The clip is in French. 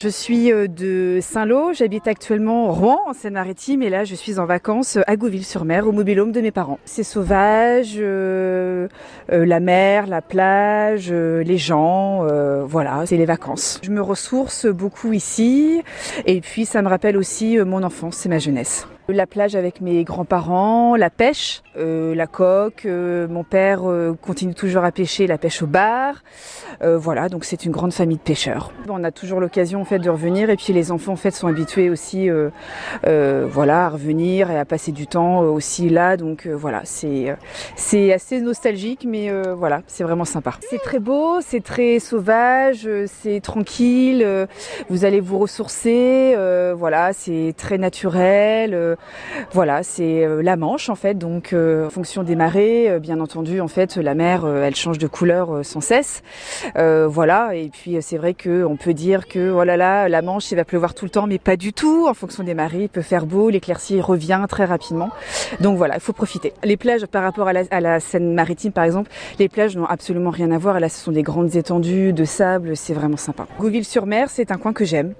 Je suis euh, de Saint-Lô, j'habite actuellement Rouen en Seine-Maritime et là je suis en vacances à Gouville-sur-Mer au mobilhome de mes parents. C'est sauvage, euh, euh, la mer, la plage, euh, les gens, euh, voilà, c'est les vacances. Je me ressource beaucoup ici et puis ça me rappelle aussi euh, mon enfance, c'est ma jeunesse. La plage avec mes grands-parents, la pêche, euh, la coque, euh, mon père euh, continue toujours à pêcher, la pêche au bar. Euh, voilà, donc c'est une grande famille de pêcheurs. On a toujours l'occasion en fait de revenir et puis les enfants en fait sont habitués aussi euh, euh, voilà, à revenir et à passer du temps euh, aussi là. Donc euh, voilà, c'est euh, c'est assez nostalgique mais euh, voilà, c'est vraiment sympa. C'est très beau, c'est très sauvage, euh, c'est tranquille, euh, vous allez vous ressourcer, euh, voilà, c'est très naturel. euh, voilà, c'est euh, la Manche en fait, donc euh, en fonction des marées, euh, bien entendu, en fait, la mer, elle change de couleur sans cesse. Voilà, et puis c'est vrai que on peut dire que oh là là, la Manche, il va pleuvoir tout le temps, mais pas du tout. En fonction des marées, il peut faire beau, l'éclaircie revient très rapidement. Donc voilà, il faut profiter. Les plages, par rapport à la, à la Seine-Maritime, par exemple, les plages n'ont absolument rien à voir. Là, ce sont des grandes étendues de sable, c'est vraiment sympa. Gouville-sur-Mer, c'est un coin que j'aime.